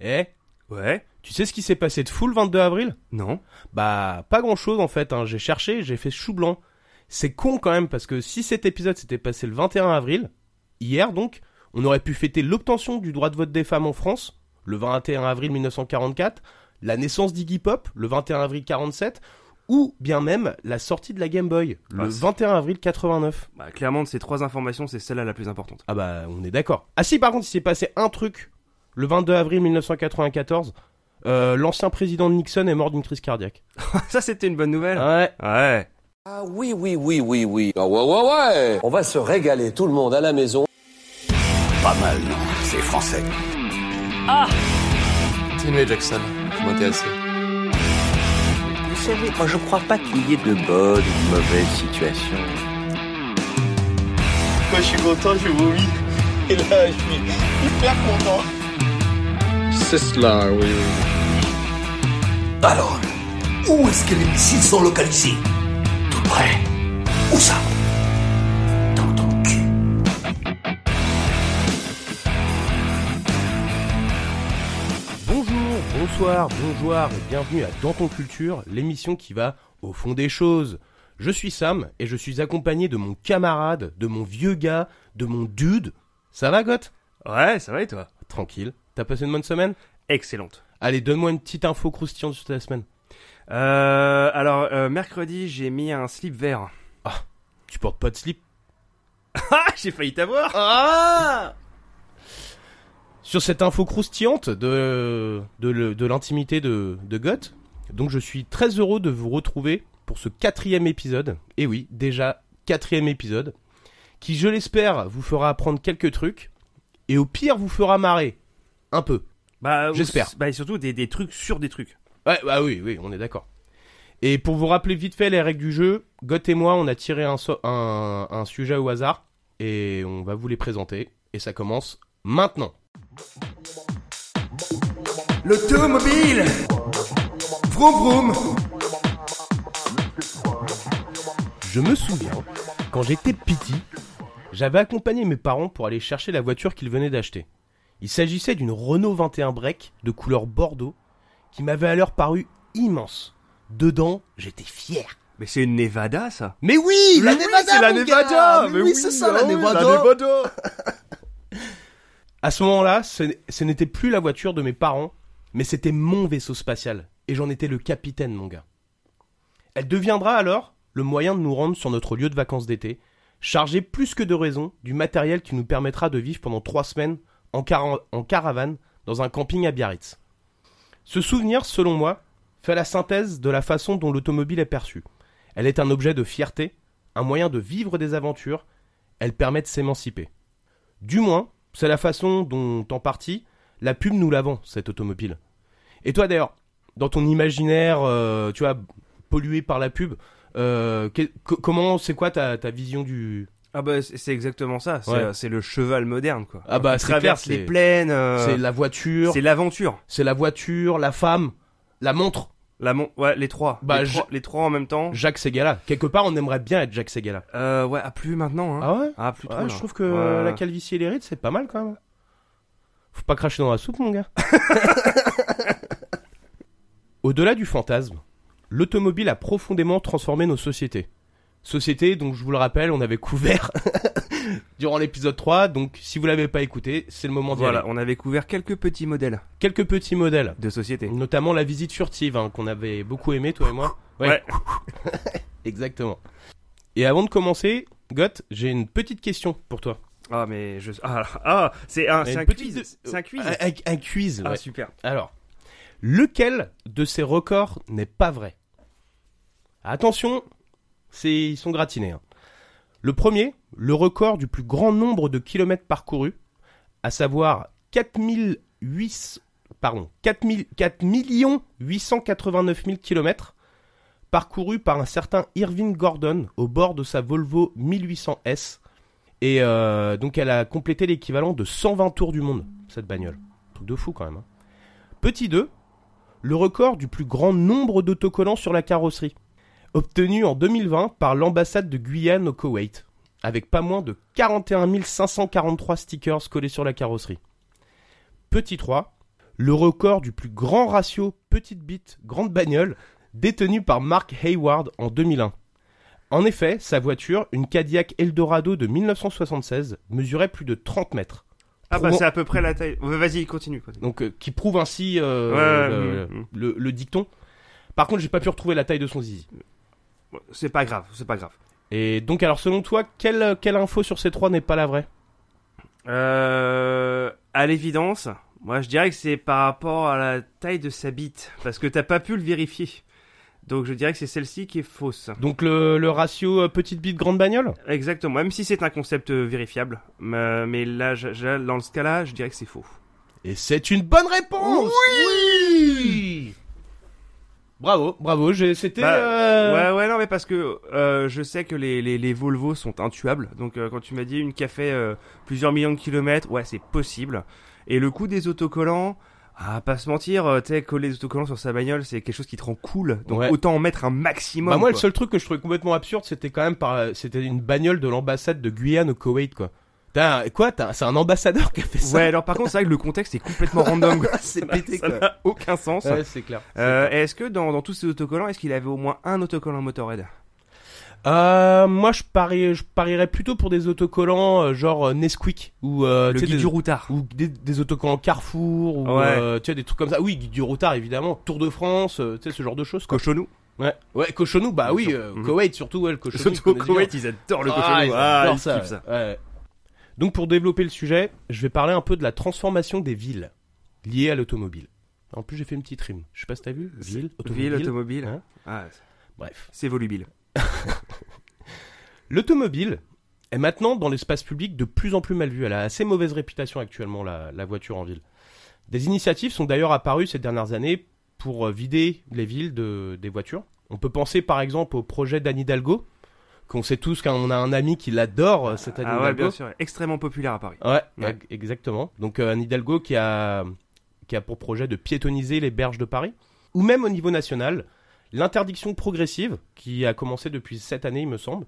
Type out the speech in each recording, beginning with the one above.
Eh, Ouais tu sais ce qui s'est passé de fou le 22 avril? Non Bah, pas grand chose en fait, hein. j'ai cherché, j'ai fait chou blanc. C'est con quand même parce que si cet épisode s'était passé le 21 avril, hier donc, on aurait pu fêter l'obtention du droit de vote des femmes en France, le 21 avril 1944, la naissance d'Iggy Pop, le 21 avril 47, ou bien même la sortie de la Game Boy, le Ah, c'est- 21 avril 89. Bah clairement de ces trois informations, c'est celle-là la plus importante. Ah bah, on est d'accord. Ah si, par contre, il s'est passé un truc le 22 avril 1994. Euh, L'ancien président Nixon est mort d'une crise cardiaque. Ça c'était une bonne nouvelle. Ouais. Ouais. Ah oui, oui, oui, oui, oui. Ah ouais, ouais, ouais. On va se régaler tout le monde à la maison. Pas mal, non C'est français. Samuel Jackson, vous m'intéressez. Vous savez, moi je crois pas qu'il y ait de bonnes ou de mauvaises situations. Quand je suis content, je vomis. Et là, je suis hyper content. C'est cela, oui. Alors, où est-ce que les missiles sont localisés? Tout près. Où ça? Dans ton cul. Bonjour, bonsoir, bonjour et bienvenue à Dans ton culture, l'émission qui va au fond des choses. Je suis Sam et je suis accompagné de mon camarade, de mon vieux gars, de mon dude. Ça va, Goth? Ouais, ça va et toi? Tranquille. T'as passé une bonne semaine Excellente. Allez, donne-moi une petite info croustillante sur ta semaine. Euh, alors, euh, mercredi, j'ai mis un slip vert. Tu portes pas de slip Ah, j'ai failli t'avoir Ah Sur cette info croustillante de, de l'intimité de, de Goth, donc je suis très heureux de vous retrouver pour ce quatrième épisode. Et oui, déjà quatrième épisode, qui je l'espère vous fera apprendre quelques trucs, et au pire vous fera marrer. Un peu. Bah, J'espère. Bah, et surtout des, des trucs sur des trucs. Ouais, bah oui, oui, on est d'accord. Et pour vous rappeler vite fait les règles du jeu, Goth et moi, on a tiré un, so- un, un sujet au hasard, et on va vous les présenter. Et ça commence maintenant. L'automobile Vroom vroom Je me souviens, quand j'étais petit, j'avais accompagné mes parents pour aller chercher la voiture qu'ils venaient d'acheter. Il s'agissait d'une Renault 21 Break de couleur bordeaux qui m'avait alors paru immense. Dedans, j'étais fier. Mais c'est une Nevada, ça Mais oui, la Nevada, c'est la Nevada Mais oui, c'est ça, la ah oui, Nevada. À ce moment-là, ce, ce n'était plus la voiture de mes parents, mais c'était mon vaisseau spatial, et j'en étais le capitaine, mon gars. Elle deviendra alors le moyen de nous rendre sur notre lieu de vacances d'été, chargé plus que de raison du matériel qui nous permettra de vivre pendant trois semaines en, cara- en caravane dans un camping à Biarritz. Ce souvenir, selon moi, fait la synthèse de la façon dont l'automobile est perçue. Elle est un objet de fierté, un moyen de vivre des aventures, elle permet de s'émanciper. Du moins, c'est la façon dont, en partie, la pub nous la vend, cette automobile. Et toi d'ailleurs, dans ton imaginaire, euh, tu vois, pollué par la pub, euh, comment, c'est quoi ta vision du... Ah bah, c'est exactement ça. C'est Ouais. euh, c'est le cheval moderne, quoi. Ah bah, clair, traverse les plaines. euh, C'est la voiture, C'est l'aventure. c'est la voiture, la femme, la montre, La mon... Ouais, les trois. Bah, les, je- trois les trois en même temps. Jacques Segala. Quelque part, on aimerait bien être Jacques Segala. Euh, ouais, ah, plus maintenant, hein. Ah ouais? Ah, plus. Ouais, je trouve que Ouais. la calvitie et les rides, c'est pas mal quand même. Faut pas cracher dans la soupe, mon gars. Au-delà du fantasme, l'automobile a profondément transformé nos sociétés. Sociétés dont, je vous le rappelle, on avait couvert durant l'épisode 3, donc si vous l'avez pas écouté, c'est le moment d'y Voilà, aller. on avait couvert quelques petits modèles Quelques petits modèles, de société. notamment la visite furtive, hein, qu'on avait beaucoup aimé, toi et moi. Ouais. Exactement. Et avant de commencer, Goth, j'ai une petite question pour toi. Ah, mais je. Ah, ah c'est un, un petite- quiz. C'est un quiz. Un, un- un quiz, Ah, ouais. super. Alors, lequel de ces records n'est pas vrai? Attention, c'est ils sont gratinés. hein. Le premier, le record du plus grand nombre de kilomètres parcourus, à savoir 4008, pardon, 4000 4 889 000 kilomètres, parcourus par un certain Irving Gordon au bord de sa Volvo 1800S. Et euh, donc elle a complété l'équivalent de 120 tours du monde, cette bagnole. Truc de fou quand même. hein. Petit 2, le record du plus grand nombre d'autocollants sur la carrosserie, obtenu en 2020 par l'ambassade de Guyane au Koweït, avec pas moins de 41 543 stickers collés sur la carrosserie. Petit 3, le record du plus grand ratio petite bite grande bagnole détenu par Mark Hayward en 2001. En effet, sa voiture, une Cadillac Eldorado de 1976, mesurait plus de 30 mètres. Ah bah Prouvant- c'est à peu près la taille. Vas-y, continue. continue. Donc, euh, qui prouve ainsi euh, Ouais, le, mm, mm. le- le dicton. Par contre, j'ai pas pu retrouver la taille de son zizi. C'est pas grave, c'est pas grave. Et donc, alors, selon toi, quelle, quelle info sur ces trois n'est pas la vraie? Euh, à l'évidence, moi je dirais que c'est par rapport à la taille de sa bite, parce que t'as pas pu le vérifier. Donc je dirais que c'est celle-ci qui est fausse. Donc, le, le ratio euh, petite bite grande bagnole? Exactement, même si c'est un concept euh, vérifiable. Mais, mais là, je- je- dans ce cas-là, je dirais que c'est faux. Et c'est une bonne réponse Oui Bravo, bravo, j'ai- c'était... Bah, euh, Ouais, ouais, non, mais parce que euh, je sais que les, les, les Volvo sont intuables. Donc euh, quand tu m'as dit une qui a fait euh, plusieurs millions de kilomètres, ouais, c'est possible. Et le coût des autocollants, ah, pas se mentir, euh, tu sais, coller des autocollants sur sa bagnole, c'est quelque chose qui te rend cool. Donc Ouais. autant en mettre un maximum. Bah moi, le seul truc que je trouvais complètement absurde, c'était quand même par... C'était une bagnole de l'ambassade de Guyane au Koweït, quoi. T'as- quoi t'as- C'est un ambassadeur qui a fait ça Ouais, alors par contre, c'est vrai que le contexte est complètement random. C'est pété, Ça n'a aucun sens. Ouais, c'est clair. Euh, et est-ce que dans, dans tous ces autocollants, est-ce qu'il avait au moins un autocollant Motorhead? Euh, moi, je, parie, je parierais plutôt pour des autocollants euh, genre euh, Nesquik ou euh, Le guide des, du routard. ou des, des autocollants Carrefour ou Ouais. tu sais des trucs comme ça. Oui, guide du routard évidemment, Tour de France, tu sais ce genre de choses. Quoi. Cochonou. Ouais, ouais, cochonou, bah oui, Mhm. Koweït surtout, ouais, le cochonou. Surtout au. Koweït, ils adorent le Ah, cochonou. ils Ah, adorent ça, ça. ouais. Donc pour développer le sujet, je vais parler un peu de la transformation des villes liées à l'automobile. En plus, j'ai fait une petite rime. Je sais pas si t'as vu. Ville, automobile. Ville, automobile. Hein Ah, Bref. c'est volubile. L'automobile est maintenant dans l'espace public de plus en plus mal vue. Elle a assez mauvaise réputation actuellement, la, la voiture en ville. Des initiatives sont d'ailleurs apparues ces dernières années pour vider les villes de, des voitures. On peut penser par exemple au projet d'Anne Hidalgo, qu'on sait tous qu'on a un ami qui l'adore, euh, cette Anne Ah ouais, bien sûr. Extrêmement populaire à Paris. Ouais, Ouais. ex- exactement. Donc euh, Anne Hidalgo qui a, qui a pour projet de piétoniser les berges de Paris. Ou même au niveau national, l'interdiction progressive, qui a commencé depuis cette année, il me semble,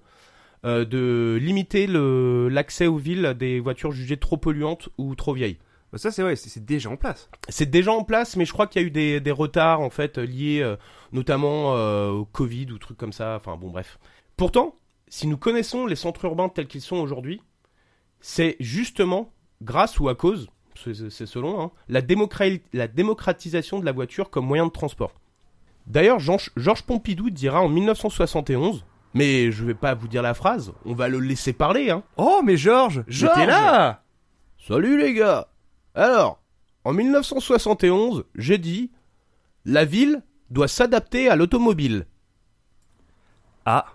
euh, de limiter l'accès aux villes des voitures jugées trop polluantes ou trop vieilles. Bah, Ça, c'est ouais, c'est c'est déjà en place. C'est déjà en place, mais je crois qu'il y a eu des, des retards en fait liés euh, notamment euh, au Covid ou trucs comme ça. Enfin bon, bref. Pourtant, si nous connaissons les centres urbains tels qu'ils sont aujourd'hui, c'est justement grâce ou à cause, c'est selon, hein, la, démocra- la démocratisation de la voiture comme moyen de transport. D'ailleurs, Georges Pompidou dira en 1971, mais je vais pas vous dire la phrase, on va le laisser parler, hein. Oh, mais Georges, Georges j'étais là Salut les gars Alors, en 1971, j'ai dit La ville doit s'adapter à l'automobile. Ah.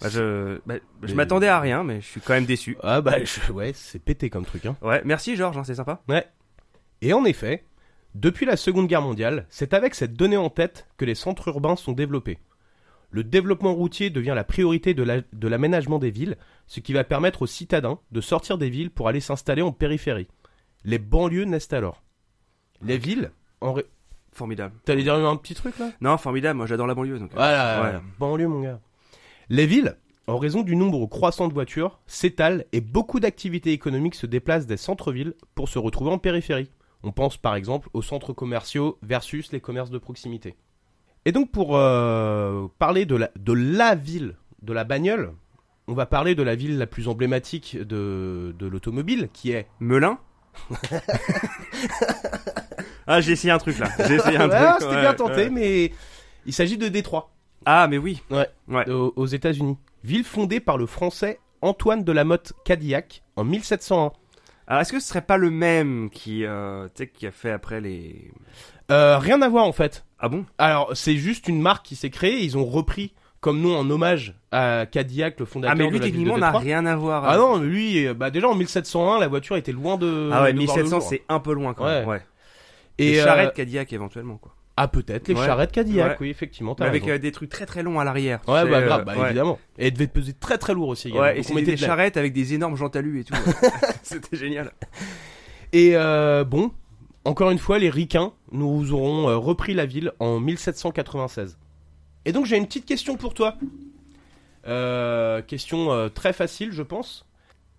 Bah, je bah, je m'attendais à rien, mais je suis quand même déçu. Ah bah je- ouais, c'est pété comme truc hein. Ouais, merci Georges, hein, c'est sympa. Et en effet, depuis la Seconde Guerre mondiale, c'est avec cette donnée en tête que les centres urbains sont développés. Le développement routier devient la priorité de la- de l'aménagement des villes, ce qui va permettre aux citadins de sortir des villes pour aller s'installer en périphérie. Les banlieues naissent alors. Les villes, en ré- Formidable. T'allais dire un petit truc là? Non, formidable, moi j'adore la banlieue. Donc, euh, Voilà, ouais. banlieue mon gars. Les villes, en raison du nombre croissant de voitures, s'étalent et beaucoup d'activités économiques se déplacent des centres-villes pour se retrouver en périphérie. On pense par exemple aux centres commerciaux versus les commerces de proximité. Et donc pour euh, parler de la, de la ville, de la bagnole, on va parler de la ville la plus emblématique de, de l'automobile, qui est... Melun Ah, j'ai essayé un truc là. J'ai essayé un Ah, truc. C'était ouais, bien tenté, ouais. mais il s'agit de Détroit. Ah, mais oui. Ouais. Ouais. aux, aux États-Unis. Ville fondée par le français Antoine de la Motte Cadillac en 1701. Alors, est-ce que ce serait pas le même qui, euh, tu sais, qui a fait après les. Euh, rien à voir en fait. Ah bon? Alors c'est juste une marque qui s'est créée. Ils ont repris comme nom en hommage à Cadillac, le fondateur Ah, mais de lui, la ville de techniquement, n'a rien à voir. Ah non, lui, euh, bah déjà en 1701, la voiture était loin de. Ah ouais, de voir le 1700, jour. c'est un peu loin quand même. Ouais. Ouais. Et Et euh, charrette Cadillac éventuellement, quoi. Ah peut-être les Ouais. charrettes Cadillac, Ouais. oui effectivement. Avec euh, des trucs très très longs à l'arrière. Ouais, sais, bah euh, grave, bah, ouais. évidemment. Et elle devait peser très très lourd aussi. Ouais, et c'était des charrettes avec des énormes lui et tout. C'était génial. Et euh, bon, encore une fois, les ricains nous auront euh, repris la ville en 1796. Et donc j'ai une petite question pour toi. Question très facile, je pense.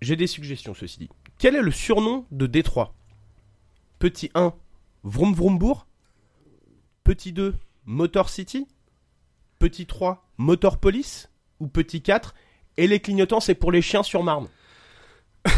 J'ai des suggestions, ceci dit. Quel est le surnom de Détroit? Petit 1, Vroom Vroombourg? Petit 2, Motor City. Petit 3, Motor Police. Ou petit 4, et les clignotants, c'est pour les chiens sur Marne.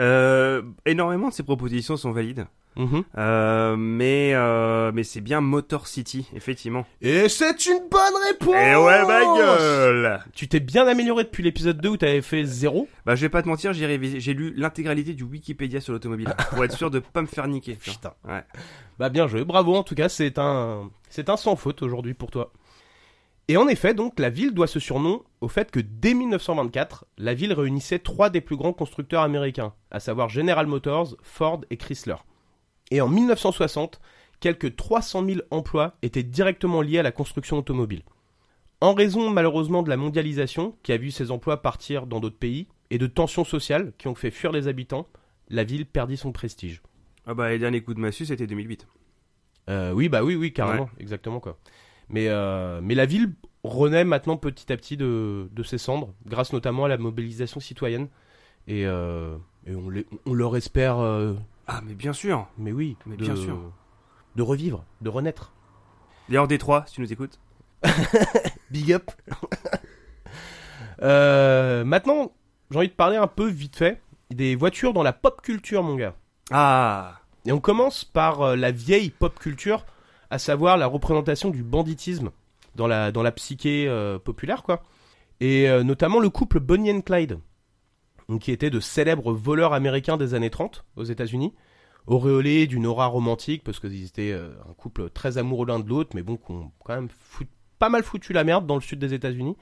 Euh, énormément de ces propositions sont valides. Mhm. Euh, mais euh, mais c'est bien Motor City, effectivement. Et c'est une bonne réponse Et ouais, ma gueule Tu t'es bien amélioré depuis l'épisode 2 où t'avais fait 0. Bah, je vais pas te mentir, j'ai révisé- j'ai lu l'intégralité du Wikipédia sur l'automobile pour être sûr de pas me faire niquer. Putain. Ouais. Bah bien joué, bravo en tout cas, c'est un c'est un sans faute aujourd'hui pour toi. Et en effet, donc la ville doit ce surnom au fait que dès 1924, la ville réunissait trois des plus grands constructeurs américains, à savoir General Motors, Ford et Chrysler. Et en 1960, quelques 300 000 emplois étaient directement liés à la construction automobile. En raison malheureusement de la mondialisation, qui a vu ces emplois partir dans d'autres pays, et de tensions sociales qui ont fait fuir les habitants, la ville perdit son prestige. Ah bah, les derniers coups de massue, c'était 2008. Euh, oui, bah oui, oui, carrément, exactement quoi. Mais, euh, mais la ville renaît maintenant petit à petit de, de ses cendres, grâce notamment à la mobilisation citoyenne. Et, euh, et on, les- on leur espère, Ah, mais bien sûr. mais oui, Mais de, bien sûr. de revivre, de renaître. D'ailleurs, Détroit, si tu nous écoutes. Big up. Euh, maintenant, j'ai envie de parler un peu vite fait des voitures dans la pop culture, mon gars. Ah Et on commence par euh, la vieille pop culture, à savoir la représentation du banditisme dans la, dans la psyché euh, populaire, quoi. Et euh, notamment le couple Bonnie and Clyde, qui était de célèbres voleurs américains des années 30 aux États-Unis, auréolés d'une aura romantique, parce qu'ils étaient euh, un couple très amoureux l'un de l'autre, mais bon, qui ont quand même pas mal foutu la merde dans le sud des États-Unis.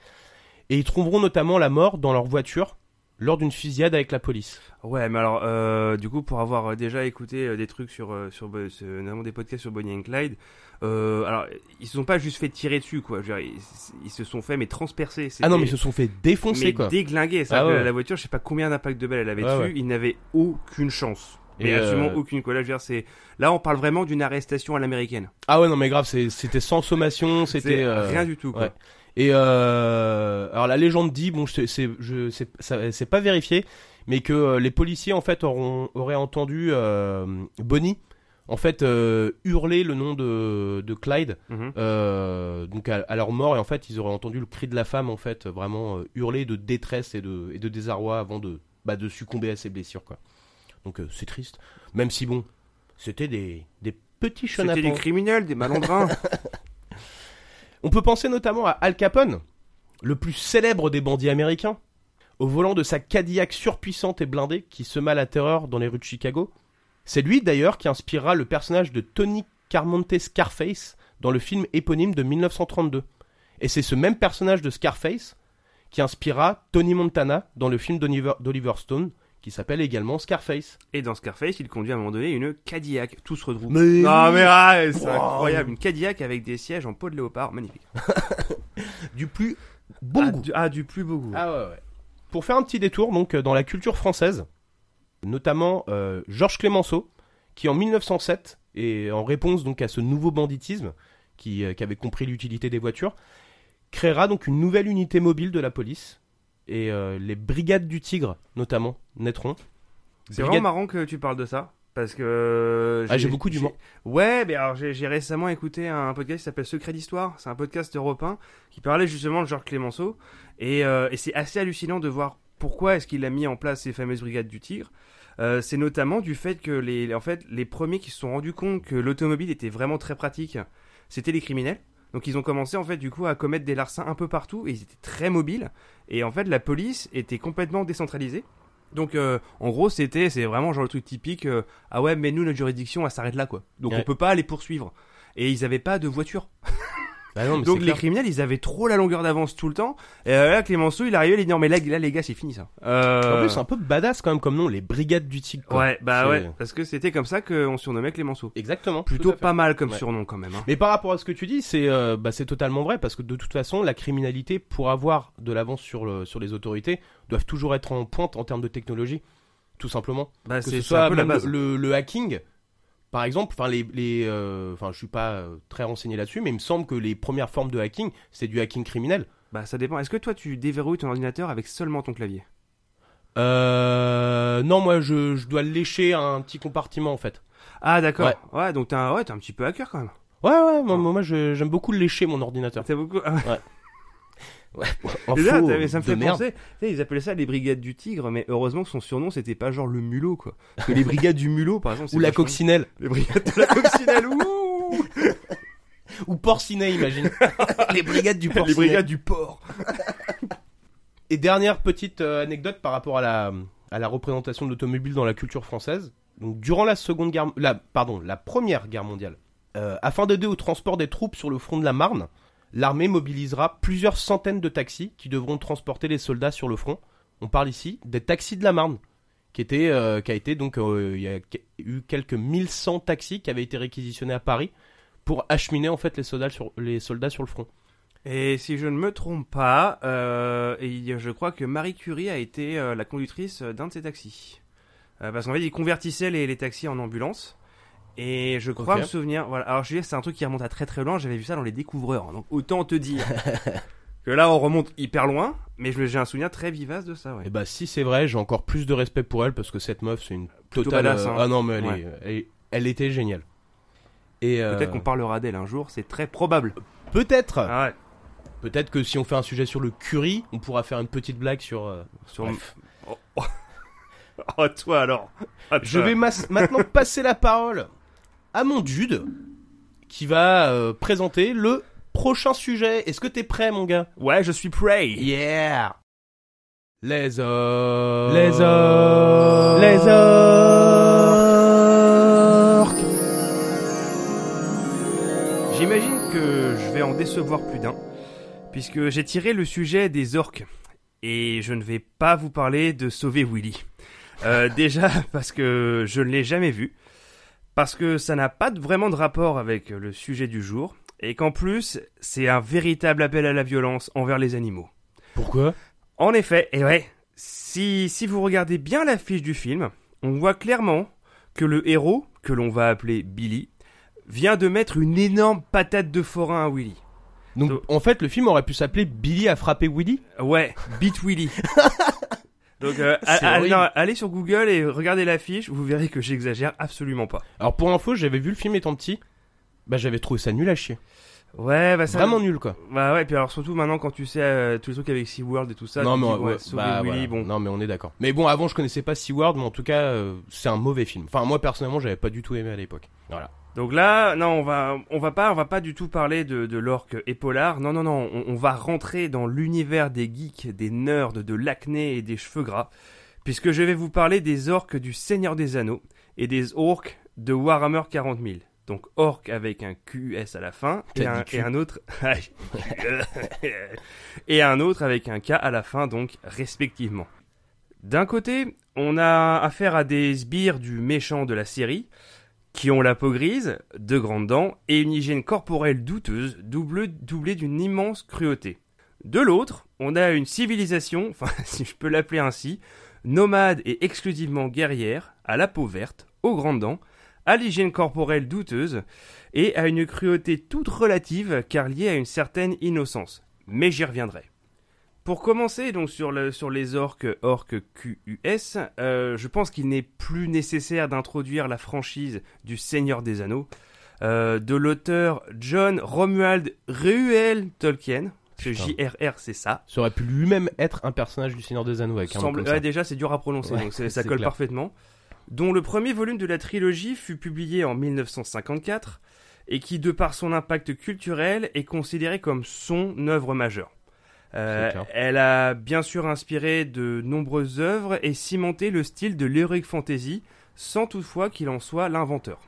Et ils trouveront notamment la mort dans leur voiture lors d'une fusillade avec la police. Ouais, mais alors, euh, du coup, pour avoir euh, déjà écouté euh, des trucs sur, euh, sur notamment des podcasts sur Bonnie and Clyde, euh, alors, ils se sont pas juste fait tirer dessus, quoi. Je veux dire, ils, ils se sont fait, mais transpercer. Ah non, mais ils se sont fait défoncer, mais quoi. déglinguer. Ça, Ah ouais. La voiture, je sais pas combien d'impact de balles elle avait Ouais, dessus, ouais. ils n'avaient aucune chance. Mais Et, absolument aucune. Quoi. Là, je veux dire, c'est... Là, on parle vraiment d'une arrestation à l'américaine. Ah ouais, non, mais grave, c'était sans sommation, c'était... euh, rien du tout. Quoi. ouais. Et euh, alors la légende dit, bon, c'est c'est pas vérifié, mais que euh, les policiers en fait auront, auraient entendu euh, Bonnie en fait euh, hurler le nom de, de Clyde Mhm. donc à, à leur mort et en fait ils auraient entendu le cri de la femme en fait vraiment hurler de détresse et de et de désarroi avant de bah, de succomber à ses blessures quoi. Donc c'est triste, même si bon c'était des des petits C'était des chenapans. criminels, des malandrins. On peut penser notamment à Al Capone, le plus célèbre des bandits américains, au volant de sa Cadillac surpuissante et blindée qui sema la terreur dans les rues de Chicago. C'est lui d'ailleurs qui inspirera le personnage de Tony Carmonte Scarface dans le film éponyme de 1932. Et c'est ce même personnage de Scarface qui inspirera Tony Montana dans le film d'Oliver Stone qui s'appelle également Scarface. Et dans Scarface, il conduit à un moment donné une Cadillac. Tout se regroupe. Mais Non, mais ah, c'est Wow. incroyable. Une Cadillac avec des sièges en peau de léopard. Magnifique. Du plus bon ah, goût. Du, ah, du plus beau goût. Ah ouais, ouais. Pour faire un petit détour donc euh, dans la culture française, notamment euh, Georges Clémenceau, qui en 1907 et en réponse donc à ce nouveau banditisme, qui, euh, qui avait compris l'utilité des voitures, créera donc une nouvelle unité mobile de la police et euh, les brigades du Tigre notamment naîtront. C'est Brigade- vraiment marrant que tu parles de ça. Parce que. Ah, j'ai beaucoup d'humour. Ouais, mais alors j'ai récemment écouté un podcast qui s'appelle Secret d'Histoire. C'est un podcast européen qui parlait justement de Georges Clémenceau. Et, euh, et c'est assez hallucinant de voir pourquoi est-ce qu'il a mis en place ces fameuses brigades du Tigre. Euh, c'est notamment du fait que les, en fait, les premiers qui se sont rendus compte que l'automobile était vraiment très pratique, c'était les criminels. Donc ils ont commencé en fait du coup à commettre des larcins un peu partout et ils étaient très mobiles. Et en fait la police était complètement décentralisée. Donc euh, en gros c'était c'est vraiment genre le truc typique euh, ah ouais mais nous notre juridiction elle s'arrête là quoi. Donc Ouais. on peut pas les poursuivre. Et ils avaient pas de voiture. Bah non, mais Donc les clair. criminels ils avaient trop la longueur d'avance tout le temps. Et euh, là Clémenceau il arrivait il dit non mais là, là les gars c'est fini ça. Euh, En plus c'est un peu badass quand même comme nom, les brigades du Tigre. quoi. Ouais bah ouais parce que c'était comme ça qu'on surnommait Clémenceau. Exactement. Plutôt pas mal comme Ouais. surnom quand même. hein. Mais par rapport à ce que tu dis, c'est euh, bah, c'est totalement vrai parce que de toute façon, la criminalité, pour avoir de l'avance sur, le, sur les autorités, doivent toujours être en pointe en termes de technologie, tout simplement. Bah, Que c'est ce c'est un soit peu la base. le, le hacking, par exemple. Enfin, les, les, euh, je suis pas euh, très renseigné là-dessus, mais il me semble que les premières formes de hacking, c'est du hacking criminel. Bah ça dépend. Est-ce que toi tu déverrouilles ton ordinateur avec seulement ton clavier? Euh, non, moi, je, je dois le lécher à un petit compartiment, en fait. Ah d'accord. Ouais. Ouais, donc t'es un, ouais, t'es un petit peu hacker quand même. Ouais, ouais, moi, moi je- j'aime beaucoup le lécher, mon ordinateur. T'as beaucoup. Ah, Info là, ça me fait penser. Ils appelaient ça les brigades du tigre, mais heureusement que son surnom c'était pas genre le mulot quoi. Parce que les brigades du mulot, par exemple. Ou la coccinelle. Les brigades de la coccinelle. Ouh Ou porcinet, imagine. les brigades du porcinet. les brigades du porc. Et dernière petite euh, anecdote par rapport à la, à la représentation de l'automobile dans la culture française. Donc, durant la seconde guerre, la, pardon, la première guerre mondiale, euh, afin d'aider au transport des troupes sur le front de la Marne, l'armée mobilisera plusieurs centaines de taxis qui devront transporter les soldats sur le front. On parle ici des taxis de la Marne, qui était, euh, a été donc, euh, il y a eu quelques 1100 taxis qui avaient été réquisitionnés à Paris pour acheminer en fait les soldats sur, le front. Et si je ne me trompe pas, euh, je crois que Marie Curie a été la conductrice d'un de ces taxis. Parce qu'en fait, ils convertissaient les, taxis en ambulance. Et je crois Ok. me souvenir. Voilà. Alors, je c'est un truc qui remonte à très très loin. J'avais vu ça dans les découvreurs. Donc, autant te dire que là, on remonte hyper loin. Mais j'ai un souvenir très vivace de ça. Ouais. Et bah si c'est vrai, j'ai encore plus de respect pour elle parce que cette meuf c'est une totale. badass, euh, hein. Ah non mais elle, Ouais. est- elle, est- elle était géniale. Et euh, Peut-être qu'on parlera d'elle un jour. C'est très probable. peut-être, Ah ouais. peut-être que si on fait un sujet sur le curry, on pourra faire une petite blague sur. euh, Sur... bref. Oh, toi alors. Je vais maintenant passer la parole à mon Jude qui va euh, présenter le prochain sujet. Est-ce que t'es prêt mon gars? Ouais, je suis prey. Yeah. Les orques. Les orques. Les orques. J'imagine que je vais en décevoir plus d'un, puisque j'ai tiré le sujet des orques. Et je ne vais pas vous parler de sauver Willy. Euh, déjà parce que je ne l'ai jamais vu, parce que ça n'a pas vraiment de rapport avec le sujet du jour, et qu'en plus, c'est un véritable appel à la violence envers les animaux. Pourquoi? En effet, et ouais, si, si vous regardez bien l'affiche du film, on voit clairement que le héros, que l'on va appeler Billy, vient de mettre une énorme patate de forain à Willy. Donc Donc- en fait le film aurait pu s'appeler Billy a frappé Willy? Ouais, beat Willy. Donc euh, C'est a- a- horrible. non, allez sur Google et regardez l'affiche, vous verrez que j'exagère absolument pas. Alors pour info, j'avais vu le film étant petit. Bah j'avais trouvé ça nul à chier. Ouais, bah ça... Vraiment nul quoi. Bah ouais, puis alors surtout maintenant quand tu sais euh, tous les trucs avec SeaWorld et tout ça, non mais te dis, ouais, ouais, sauver bah, Willy, voilà. bon. Non mais on est d'accord. Mais bon avant je connaissais pas SeaWorld mais en tout cas euh, c'est un mauvais film. Enfin moi personnellement j'avais pas du tout aimé à l'époque. Voilà. Donc là, non, on va, on va pas, on va pas du tout parler de, de l'orque épaulard. Non, non, non, on, on va rentrer dans l'univers des geeks, des nerds, de l'acné et des cheveux gras, puisque je vais vous parler des orques du Seigneur des Anneaux et des orques de Warhammer 40 000. Donc orc avec un QS à la fin un, et un autre et un autre avec un K à la fin donc respectivement. D'un côté, on a affaire à des sbires du méchant de la série qui ont la peau grise, de grandes dents et une hygiène corporelle douteuse, double- doublée d'une immense cruauté. De l'autre, on a une civilisation, enfin si je peux l'appeler ainsi, nomade et exclusivement guerrière, à la peau verte, aux grandes dents, à l'hygiène corporelle douteuse et à une cruauté toute relative car liée à une certaine innocence. Mais j'y reviendrai. Pour commencer donc sur, le- sur les orques orques QUS, euh, je pense qu'il n'est plus nécessaire d'introduire la franchise du Seigneur des Anneaux euh, de l'auteur John Romuald Reuel Tolkien. Ce. JRR, c'est ça. Ça aurait pu lui-même être un personnage du Seigneur des Anneaux avec un Semble- ça. ouais, déjà, c'est dur à prononcer, Ouais, donc ça colle clair. parfaitement. Dont le premier volume de la trilogie fut publié en 1954 et qui, de par son impact culturel, est considéré comme son œuvre majeure. Euh, elle a bien sûr inspiré de nombreuses œuvres et cimenté le style de l'heroic fantasy, sans toutefois qu'il en soit l'inventeur.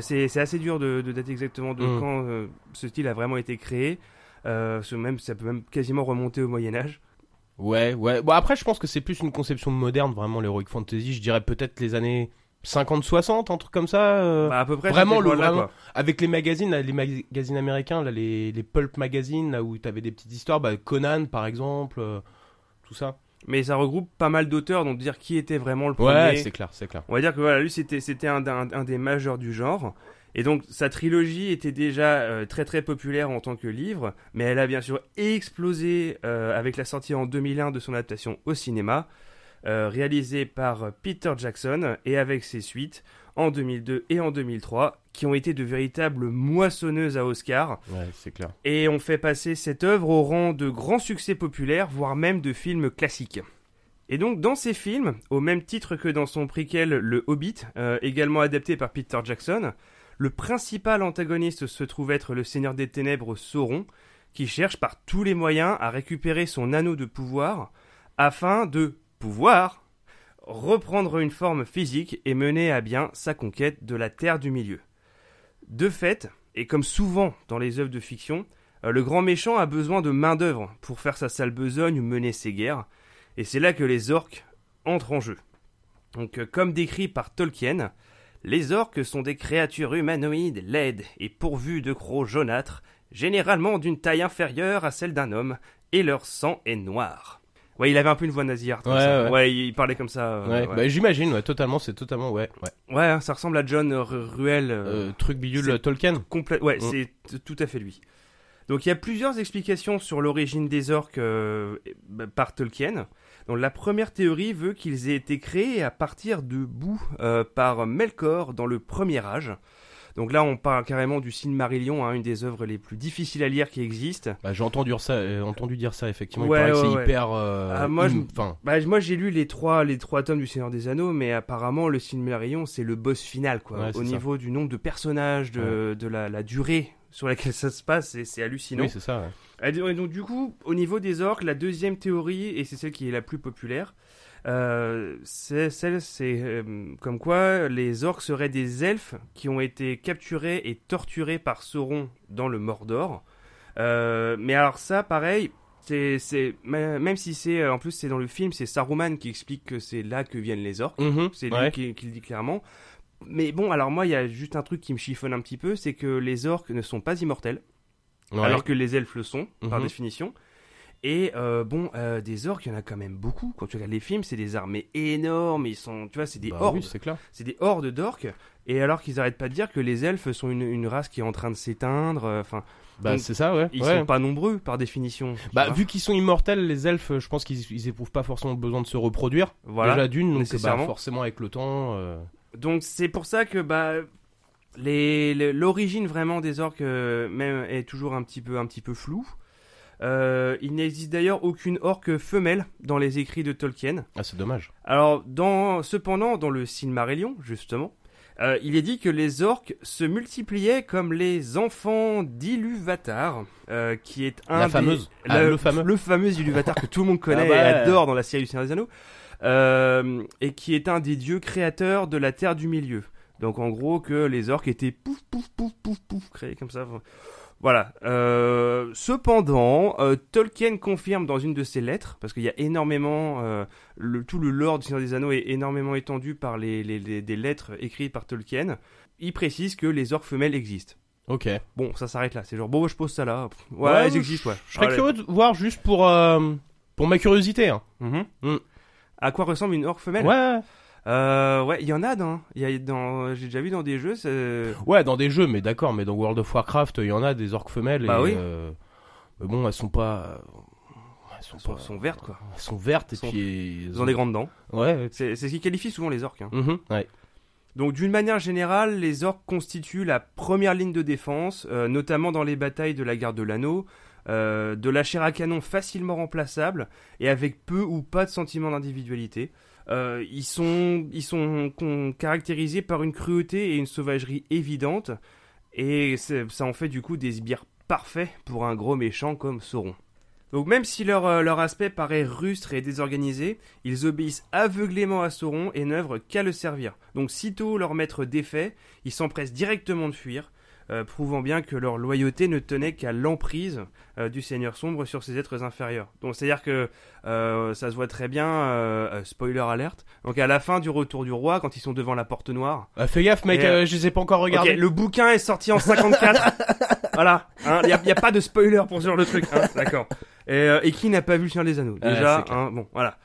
C'est assez dur de, de dater exactement de Mm. quand euh, ce style a vraiment été créé. Euh, même, ça peut même quasiment remonter au Moyen Âge. Ouais, ouais. Bon, après, je pense que c'est plus une conception moderne, vraiment, l'Heroic Fantasy. Je dirais peut-être les années 50-60, un truc comme ça. euh, Bah, à peu près. vraiment, le- vraiment. Avec les magazines, les magazines américains, là, les, les pulp magazines, là où t'avais des petites histoires, bah, Conan, par exemple, euh, tout ça. Mais ça regroupe pas mal d'auteurs, donc dire qui était vraiment le premier. Ouais, c'est clair, c'est clair. On va dire que voilà, lui c'était c'était un, un- un des majeurs du genre. Et donc sa trilogie était déjà euh, très très populaire en tant que livre, mais elle a bien sûr explosé avec la sortie en 2001 de son adaptation au cinéma. Euh, réalisé par Peter Jackson et avec ses suites en 2002 et en 2003, qui ont été de véritables moissonneuses à Oscar Ouais, c'est clair. et ont fait passer cette œuvre au rang de grands succès populaires, voire même de films classiques. Et donc dans ces films, au même titre que dans son préquel Le Hobbit, euh, également adapté par Peter Jackson, le principal antagoniste se trouve être le Seigneur des Ténèbres Sauron, qui cherche par tous les moyens à récupérer son anneau de pouvoir afin de pouvoir reprendre une forme physique et mener à bien sa conquête de la Terre du Milieu. De fait, et comme souvent dans les œuvres de fiction, euh, le grand méchant a besoin de main-d'œuvre pour faire sa sale besogne ou mener ses guerres, et c'est là que les orques entrent en jeu. Donc, euh, comme décrit par Tolkien, les orques sont des créatures humanoïdes laides et pourvues de crocs jaunâtres, généralement d'une taille inférieure à celle d'un homme, et leur sang est noir. Ouais, il avait un peu une voix nasillarde. Ouais, il parlait comme ça. euh, Ouais, ouais. bah j'imagine, ouais, totalement, c'est totalement, ouais, ouais. Ouais, hein, ça ressemble à John Ru- Ruel. euh, Euh, truc bidule Tolkien. Ouais, Mm. c'est tout à fait lui. Donc il y a plusieurs explications sur l'origine des orques euh, bah, par Tolkien. Donc la première théorie veut qu'ils aient été créés à partir de boue euh, par Melkor dans le Premier Âge. Donc là on parle carrément du Silmarillion, hein, une des œuvres les plus difficiles à lire qui existent. Bah, j'ai entendu ça, euh, entendu dire ça effectivement. Ouais, il paraît que ouais, c'est ouais. hyper. euh, Ah, moi, hum, Bah, moi j'ai lu les trois, les trois tomes du Seigneur des Anneaux, mais apparemment le Silmarillion c'est le boss final quoi. Au ça. niveau du nombre de personnages, de, de la, la durée sur laquelle ça se passe, c'est- c'est hallucinant. oui, c'est ça. ouais. Et donc du coup, au niveau des orques, la deuxième théorie, et c'est celle qui est la plus populaire, euh, c'est euh, comme quoi les orques seraient des elfes qui ont été capturés et torturés par Sauron dans le Mordor. Euh, mais alors ça, pareil, c'est, même si c'est, en plus c'est dans le film, c'est Saruman qui explique que c'est là que viennent les orques. Mhm, C'est lui ouais. qui, qui le dit clairement. Mais bon, alors moi, il y a juste un truc qui me chiffonne un petit peu, c'est que les orques ne sont pas immortels Ouais. alors que les elfes le sont, par Mhm. définition. Et euh, bon, euh, des orques, il y en a quand même beaucoup. Quand tu regardes les films, c'est des armées énormes. Ils sont, tu vois, c'est des Bah hordes. oui, c'est clair. c'est des hordes d'orques. Et alors qu'ils arrêtent pas de dire que les elfes sont une, une race qui est en train de s'éteindre. euh, Enfin, Bah c'est ça, ouais. ils ouais. sont pas nombreux par définition. Bah vois. vu qu'ils sont immortels, les elfes, je pense qu'ils ils éprouvent pas forcément besoin de se reproduire. voilà. Déjà d'une, donc bah, forcément avec le temps. euh, Donc c'est pour ça que bah les les- l'origine vraiment des orques euh, même est toujours un petit peu un petit peu floue. Euh, il n'existe d'ailleurs aucune orque femelle dans les écrits de Tolkien. Ah c'est dommage. Alors, dans, cependant, dans le Silmarillion, justement, euh, il est dit que les orques se multipliaient comme les enfants d'Iluvatar, euh, qui est un La des- fameuse. Ah, le fameux. le fameux Iluvatar que tout le monde connaît Ah bah et adore dans la série du Seigneur des Anneaux, euh, et qui est un des dieux créateurs de la Terre du Milieu. Donc, en gros, que les orques étaient pouf, pouf, pouf, pouf, pouf, créés comme ça. Voilà. Euh, cependant, euh, Tolkien confirme dans une de ses lettres, parce qu'il y a énormément, euh, le, tout le lore du Seigneur des Anneaux est énormément étendu par les, les- les- des lettres écrites par Tolkien. Il précise que les orques femelles existent. Ok. Bon, ça s'arrête là. C'est genre, bon, je pose ça là. Ouais, Ouais, elles existent, ouais. Je serais Allez. curieux de voir juste pour euh, pour ma curiosité. Hein. Mhm. Mm. À quoi ressemble une orque femelle? Ouais. Euh, ouais, il y en a dans. Il y a dans. J'ai déjà vu dans des jeux. Ouais, dans des jeux, mais d'accord, mais dans World of Warcraft, il y en a des orques femelles. Bah et, oui. euh, mais bon, elles sont pas. Elles sont, Elles sont, pas- sont vertes quoi. Elles sont vertes et Sont- puis. Ils ont des grandes dents. Ouais. C'est ce qui qualifie souvent les orques. hein. Mhm, ouais. Donc d'une manière générale, les orques constituent la première ligne de défense, euh, notamment dans les batailles de la guerre de l'anneau, euh, de la chair à canon facilement remplaçable et avec peu ou pas de sentiment d'individualité. Euh, ils sont, caractérisés par une cruauté et une sauvagerie évidentes, et ça en fait du coup des sbires parfaits pour un gros méchant comme Sauron. Donc même si leur, euh, leur aspect paraît rustre et désorganisé, ils obéissent aveuglément à Sauron et n'œuvrent qu'à le servir. Donc sitôt leur maître défait, ils s'empressent directement de fuir, euh, prouvant bien que leur loyauté ne tenait qu'à l'emprise euh, du Seigneur Sombre sur ses êtres inférieurs. Donc c'est-à-dire que euh, ça se voit très bien, spoiler alerte, donc à la fin du Retour du Roi, quand ils sont devant la porte noire, Ah, fais gaffe, mec, Et, je les ai pas encore regardés. Le bouquin est sorti en 54. voilà. Il n'y a, pas de spoiler pour ce genre de truc. hein, D'accord. Et, et qui n'a pas vu le Seigneur des Anneaux? Ah, Déjà, hein, bon, voilà.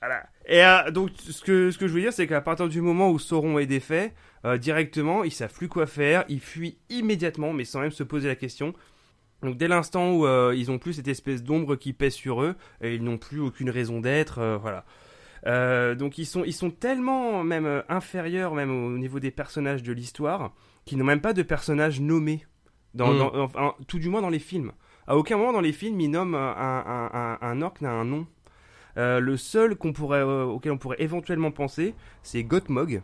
Voilà. Et donc, ce que, ce que je veux dire, c'est qu'à partir du moment où Sauron est défait, euh, directement, ils savent plus quoi faire, ils fuient immédiatement, mais sans même se poser la question. Donc dès l'instant où euh, ils ont plus cette espèce d'ombre qui pèse sur eux, et ils n'ont plus aucune raison d'être, euh, voilà. Euh, donc ils sont, ils sont tellement même inférieurs même au niveau des personnages de l'histoire qu'ils n'ont même pas de personnages nommés, dans, Mm. dans- enfin, tout du moins dans les films. À aucun moment dans les films ils nomment un, un, un, un orc n'a un nom. Le seul qu'on pourrait, auquel on pourrait éventuellement penser, c'est Gothmog.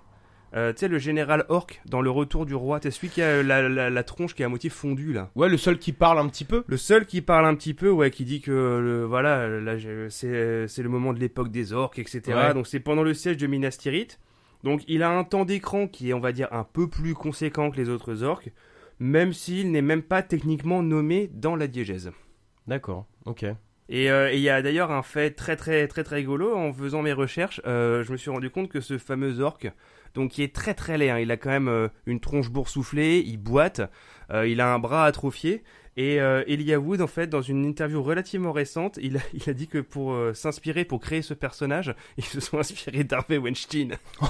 Euh, tu sais, le général orc dans Le Retour du Roi. C'est celui qui a euh, la, la- la tronche qui est à moitié fondue, là. Ouais, le seul qui parle un petit peu. Le seul qui parle un petit peu, ouais, qui dit que le, voilà, là, j'ai- c'est c'est le moment de l'époque des orques, etc. Ouais. Donc c'est pendant le siège de Minas Tirith. Donc il a un temps d'écran qui est, on va dire, un peu plus conséquent que les autres orques, même s'il n'est même pas techniquement nommé dans la diégèse. D'accord, ok. Et euh, il y a d'ailleurs un fait très très très très rigolo en faisant mes recherches, euh, je me suis rendu compte que ce fameux orc, donc qui est très très laid, hein, il a quand même euh, une tronche boursouflée, il boite, euh, il a un bras atrophié. Et euh, Elijah Wood, en fait, dans une interview relativement récente, il a, il a dit que pour euh, s'inspirer, pour créer ce personnage, ils se sont inspirés d'Harvey Weinstein.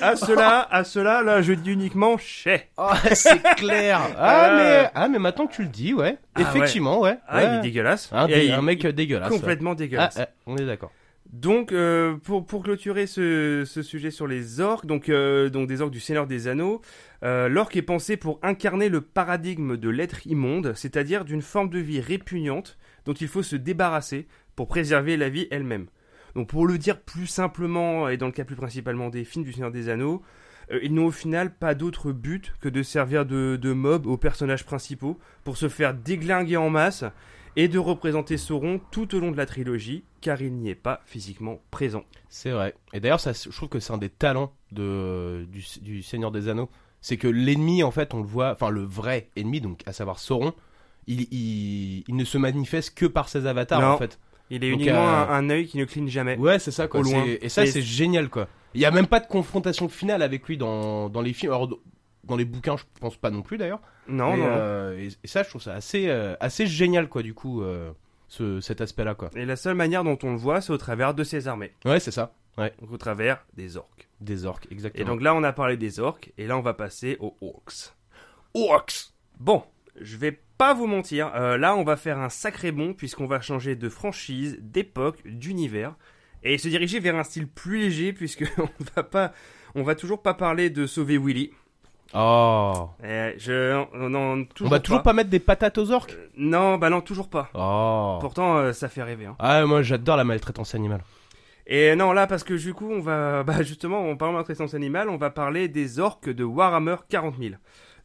à cela, à cela, là, je dis uniquement chez. Ah, c'est clair. Ah, Euh. mais, ah, mais maintenant que tu le dis, ouais. Ah, Effectivement, ouais. Ah, il Ouais. est dégueulasse. Un, dé- il- un mec dégueulasse. ouais. complètement dégueulasse. ah, on est d'accord. Donc, euh, pour, clôturer ce, sujet sur les orques, donc, euh, donc des orques du Seigneur des Anneaux, euh, l'orque est pensé pour incarner le paradigme de l'être immonde, c'est-à-dire d'une forme de vie répugnante dont il faut se débarrasser pour préserver la vie elle-même. Donc, pour le dire plus simplement, et dans le cas plus principalement des films du Seigneur des Anneaux, ils n'ont au final pas d'autre but que de servir de, de mob aux personnages principaux pour se faire déglinguer en masse et de représenter Sauron tout au long de la trilogie, car il n'y est pas physiquement présent. C'est vrai. Et d'ailleurs, ça, je trouve que c'est un des talents de, du, du Seigneur des Anneaux. C'est que l'ennemi, en fait, on le voit, enfin, le vrai ennemi, donc, à savoir Sauron, il, il, il ne se manifeste que par ses avatars, Non. en fait. Il est Donc, uniquement euh, un, un œil qui ne cligne jamais. Ouais, c'est ça, quoi. Au loin. C'est- Et ça, c'est génial, quoi. Il y a même pas de confrontation finale avec lui dans, dans les films. Alors, dans les bouquins, je pense pas non plus, d'ailleurs. Non, Mais, non, euh, et, et ça, je trouve ça assez, euh, assez génial, quoi, du coup, ce, cet aspect-là, quoi. Et la seule manière dont on le voit, c'est au travers de ses armées. Ouais, c'est ça. Ouais. Donc au travers des orques. Des orques, Et exactement. donc là, on a parlé des orques, et là, on va passer aux orcs. orcs Bon, je vais pas vous mentir, euh, là, on va faire un sacré bond, puisqu'on va changer de franchise, d'époque, d'univers, et se diriger vers un style plus léger, puisque on va pas... On va toujours pas parler de sauver Willy. Oh. Eh, je, non, non, On va toujours pas mettre des patates aux orques? Non, bah non, toujours pas. Oh. Pourtant, euh, ça fait rêver. Hein. Ah, moi, j'adore la maltraitance animale. Et non, là, parce que du coup, on va, bah justement, en parlant de maltraitance animale, on va parler des orques de Warhammer 40 000.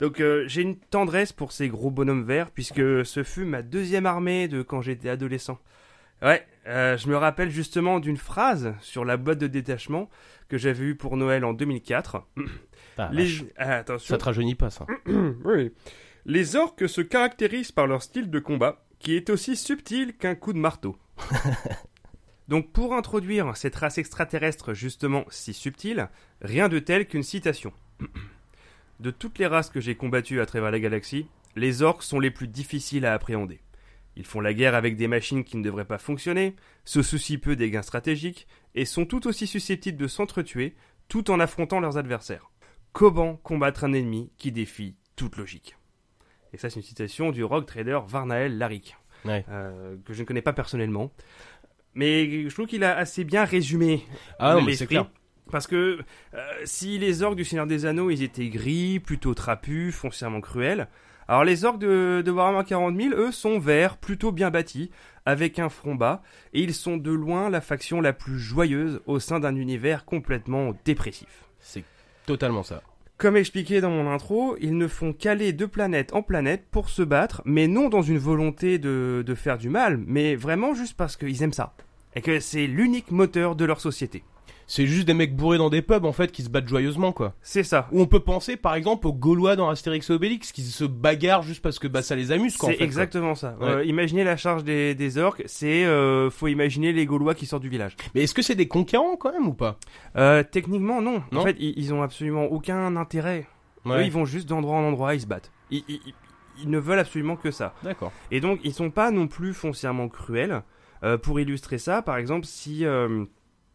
Donc, euh, j'ai une tendresse pour ces gros bonhommes verts, puisque ce fut ma deuxième armée de quand j'étais adolescent. Ouais, euh, je me rappelle justement d'une phrase sur la boîte de détachement que j'avais eue pour Noël en 2004. Ah, Les... vache. Ah, attention. Ça te rajeunit pas, ça. Oui. Les orques se caractérisent par leur style de combat, qui est aussi subtil qu'un coup de marteau. Donc pour introduire cette race extraterrestre justement si subtile, rien de tel qu'une citation. De toutes les races que j'ai combattues à travers la galaxie, les orques sont les plus difficiles à appréhender. Ils font la guerre avec des machines qui ne devraient pas fonctionner, se soucient peu des gains stratégiques, et sont tout aussi susceptibles de s'entretuer tout en affrontant leurs adversaires. Comment combattre un ennemi qui défie toute logique? Et ça, c'est une citation du rogue trader Varnael Laric, Ouais. euh, que je ne connais pas personnellement. Mais je trouve qu'il a assez bien résumé Ah l'esprit. c'est clair. Parce que euh, si les orques du Seigneur des Anneaux, ils étaient gris, plutôt trapus, foncièrement cruels, alors les orques de, de Warhammer 40 000, eux, sont verts, plutôt bien bâtis, avec un front bas, et ils sont de loin la faction la plus joyeuse au sein d'un univers complètement dépressif. C'est totalement ça. Comme expliqué dans mon intro, ils ne font qu'aller de planète en planète pour se battre, mais non dans une volonté de, de faire du mal, mais vraiment juste parce qu'ils aiment ça. Et que c'est l'unique moteur de leur société. C'est juste des mecs bourrés dans des pubs, en fait, qui se battent joyeusement, quoi. C'est ça. Ou on peut penser, par exemple, aux Gaulois dans Astérix et Obélix, qui se bagarrent juste parce que bah, ça les amuse, quoi. en C'est fait, exactement ça. Ouais. Euh, imaginez la charge des, des orques, c'est euh, faut imaginer les Gaulois qui sortent du village. Mais est-ce que c'est des conquérants, quand même, ou pas? Euh, techniquement non. Non En fait, ils, ils ont absolument aucun intérêt. Eux, ils vont juste d'endroit en endroit, ils se battent. Ils, ils- ils- ils ne veulent absolument que ça. D'accord. Et donc, ils sont pas non plus foncièrement cruels. Euh, pour illustrer ça, par exemple, si euh,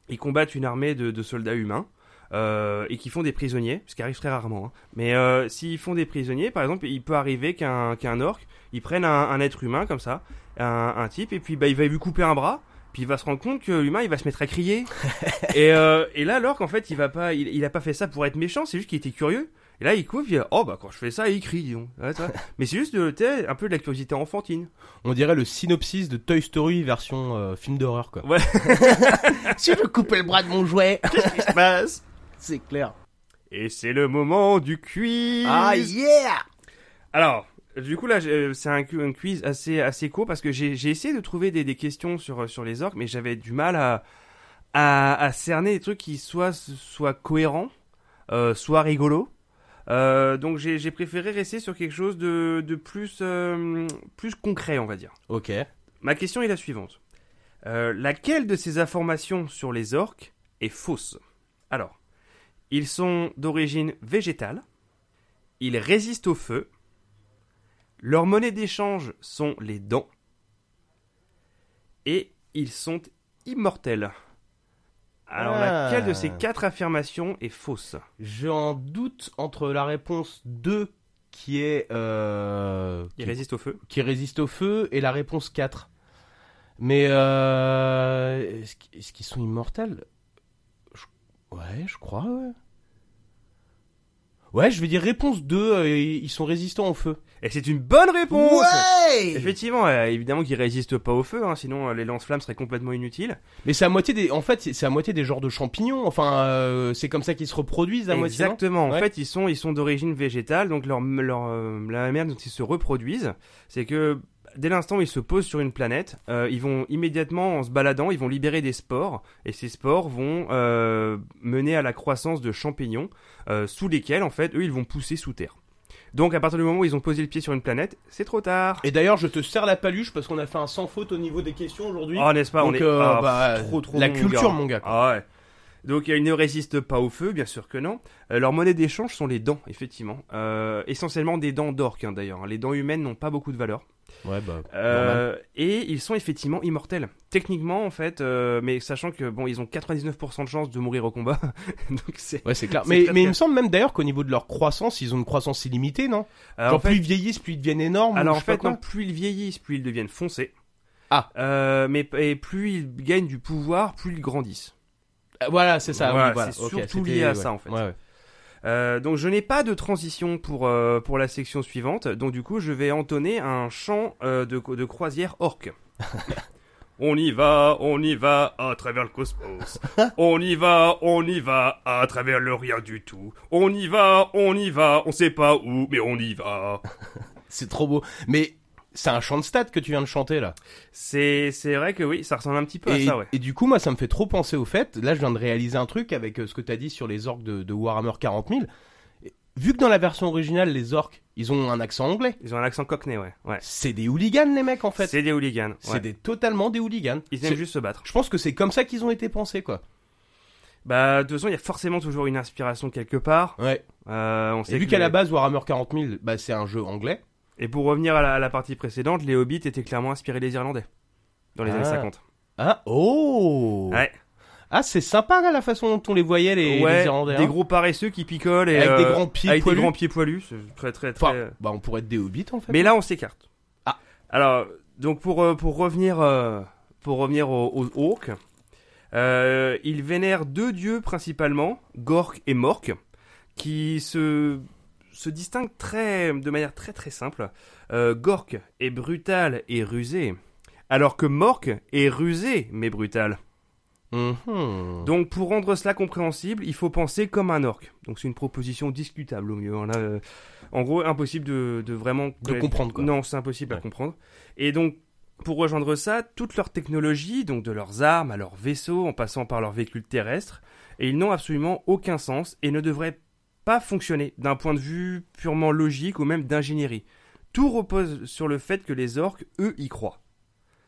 ils combattent une armée de, de soldats humains, euh, et qui font des prisonniers, ce qui arrive très rarement. hein. Mais euh, s'ils font des prisonniers, par exemple, il peut arriver qu'un qu'un orc, ils prennent un, un être humain comme ça, un, un type, et puis bah, il va lui couper un bras. Puis il va se rendre compte que l'humain il va se mettre à crier et, euh, et là l'orc en fait il va pas il, il a pas fait ça pour être méchant c'est juste qu'il était curieux et là il coupe il dit, oh bah quand je fais ça il crie dis donc. Ouais, mais c'est juste de, un peu de la curiosité enfantine On dirait le synopsis de Toy Story version euh, film d'horreur quoi. Ouais. si je coupais le bras de mon jouet, se passe? C'est clair. et c'est le moment du quiz Ah yeah Alors, du coup là, c'est un, quiz assez assez court parce que j'ai essayé de trouver des, des questions sur sur les orques, mais j'avais du mal à, à à cerner des trucs qui soient soient cohérents, euh, soit rigolos. Euh, donc j'ai préféré rester sur quelque chose de de plus euh, plus concret, on va dire. Ok. Ma question est la suivante. Euh, laquelle de ces informations sur les orques est fausse? Alors, ils sont d'origine végétale, ils résistent au feu, leur monnaie d'échange sont les dents, et ils sont immortels. Alors, Ah. laquelle de ces quatre affirmations est fausse J'en doute entre la réponse 2 qui est euh, qui, résistent au feu qui résiste au feu et la réponse 4. Mais euh, est-ce qu'- est-ce qu'ils sont immortels? Je- Ouais, je crois, ouais. Ouais, je vais dire réponse 2, euh, ils sont résistants au feu. Et c'est une bonne réponse Ouais Effectivement, euh, évidemment qu'ils résistent pas au feu, hein, sinon euh, les lance-flammes seraient complètement inutiles. Mais c'est à moitié des, en fait, c'est à moitié des genres de champignons. Enfin, euh, c'est comme ça qu'ils se reproduisent à moitié. Exactement. En Ouais. fait, ils sont ils sont d'origine végétale, donc leur leur euh, la manière dont ils se reproduisent, c'est que dès l'instant où ils se posent sur une planète, euh, ils vont immédiatement en se baladant, ils vont libérer des spores et ces spores vont euh, mener à la croissance de champignons euh, sous lesquels en fait eux ils vont pousser sous terre. Donc à partir du moment où ils ont posé le pied sur une planète, c'est trop tard. Et d'ailleurs, je te serre la paluche parce qu'on a fait un sans faute au niveau des questions aujourd'hui. Oh n'est-ce pas On Donc, est euh, ah, bah, trop trop la bon, culture, gars. mon gars, quoi. Ah ouais. Donc ils ne résistent pas au feu, bien sûr que non. Euh, leur monnaie d'échange sont les dents, effectivement. Euh, essentiellement des dents d'orques, hein, d'ailleurs. Les dents humaines n'ont pas beaucoup de valeur. Ouais, bah. Euh, et ils sont effectivement immortels. Techniquement, en fait, euh, mais sachant que bon, ils ont 99% de chances de mourir au combat. Donc c'est. Ouais, c'est clair. Mais, il me semble même d'ailleurs qu'au niveau de leur croissance, ils ont une croissance illimitée, non? Alors, Genre en fait, plus ils vieillissent, plus ils deviennent énormes. alors en fait, non, plus ils vieillissent, plus ils deviennent foncés. Ah. Euh, mais et plus ils gagnent du pouvoir, plus ils grandissent. Voilà, c'est ça. Voilà, oui, voilà. c'est surtout lié à ouais. ça, en fait. Ouais, ouais. Euh, donc je n'ai pas de transition pour euh, pour la section suivante. Donc du coup, je vais entonner un chant euh, de de croisière orque. on y va, on y va à travers le cosmos. On y va, on y va à travers le rien du tout. On y va, on y va, on sait pas où, mais on y va. C'est trop beau. Mais c'est un chant de stade que tu viens de chanter là. C'est c'est vrai que oui, ça ressemble un petit peu Et, à ça, ouais. et du coup, moi, ça me fait trop penser au fait. Là, je viens de réaliser un truc avec euh, ce que t'as dit sur les orques de, de Warhammer 40 000. Et Vu que dans la version originale, les orques, ils ont un accent anglais. Ils ont un accent cockney, ouais. Ouais. C'est des hooligans, les mecs, en fait. C'est des hooligans. C'est des totalement des hooligans. Ils aiment juste se battre. Je pense que c'est comme ça qu'ils ont été pensés, quoi. Bah de toute façon, il y a forcément toujours une inspiration quelque part. Ouais. Euh, on sait Et vu qu'à les- la base, Warhammer 40 000, bah, c'est un jeu anglais. Et pour revenir à la, à la partie précédente, les hobbits étaient clairement inspirés des Irlandais. Dans les Ah. années 50. Ah, oh Ouais. Ah, c'est sympa, là, la façon dont on les voyait, les, ouais, les Irlandais. des hein. gros paresseux qui picolent et Avec des euh, grands pieds avec poilus. des grands pieds poilus. Très très très. Enfin, bah, on pourrait être des hobbits, en fait. Mais là, on s'écarte. Ah. Alors, donc pour euh, pour revenir euh, pour revenir aux, aux orques, euh, ils vénèrent deux dieux principalement, Gork et Mork, qui se se distinguent très de manière très très simple. Euh, Gork est brutal et rusé, alors que Mork est rusé mais brutal. Mhm. Donc pour rendre cela compréhensible, il faut penser comme un orc. Donc c'est une proposition discutable au mieux. là, euh, en gros, impossible de, de vraiment De comprendre, quoi. Non, c'est impossible à comprendre. Et donc pour rejoindre ça, toute leur technologie, donc de leurs armes à leurs vaisseaux, en passant par leurs véhicules terrestres, et ils n'ont absolument aucun sens et ne devraient pas fonctionner d'un point de vue purement logique ou même d'ingénierie. Tout repose sur le fait que les orques, eux, y croient.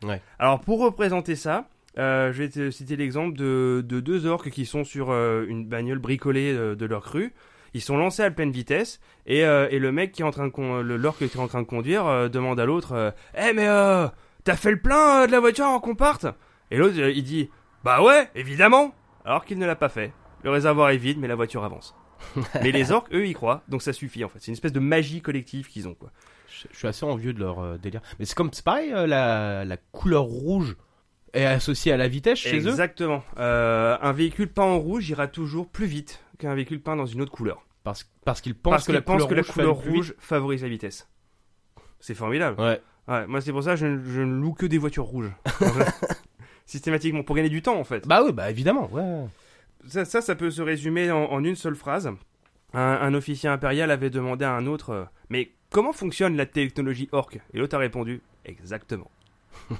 Ouais. Alors pour représenter ça, euh, je vais te citer l'exemple de, de deux orques qui sont sur euh, une bagnole bricolée euh, de leur crue. Ils sont lancés à pleine vitesse et, et le mec qui est en train de l'orque qui est en train de conduire demande à l'autre Eh mais t'as fait le plein de la voiture avant qu'on parte? Et l'autre il dit Bah ouais, évidemment Alors qu'il ne l'a pas fait. le réservoir est vide, mais la voiture avance. mais les orques, eux, y croient, donc ça suffit en fait. C'est une espèce de magie collective qu'ils ont quoi. Je, je suis assez envieux de leur euh, délire. Mais c'est comme, c'est pareil, euh, la, la couleur rouge est associée à la vitesse chez eux? Exactement. Euh, un véhicule peint en rouge ira toujours plus vite qu'un véhicule peint dans une autre couleur. Parce, parce qu'ils pensent Parce que, la couleur que la rouge, couleur favorise la vitesse. C'est formidable. Ouais. Ouais, moi c'est pour ça que je, ne- je ne loue que des voitures rouges. Systématiquement, pour gagner du temps en fait. Bah oui, bah évidemment, ouais. Ça, ça, ça peut se résumer en, en une seule phrase. Un, un officier impérial avait demandé à un autre euh, Mais comment fonctionne la technologie orc Et l'autre a répondu Exactement.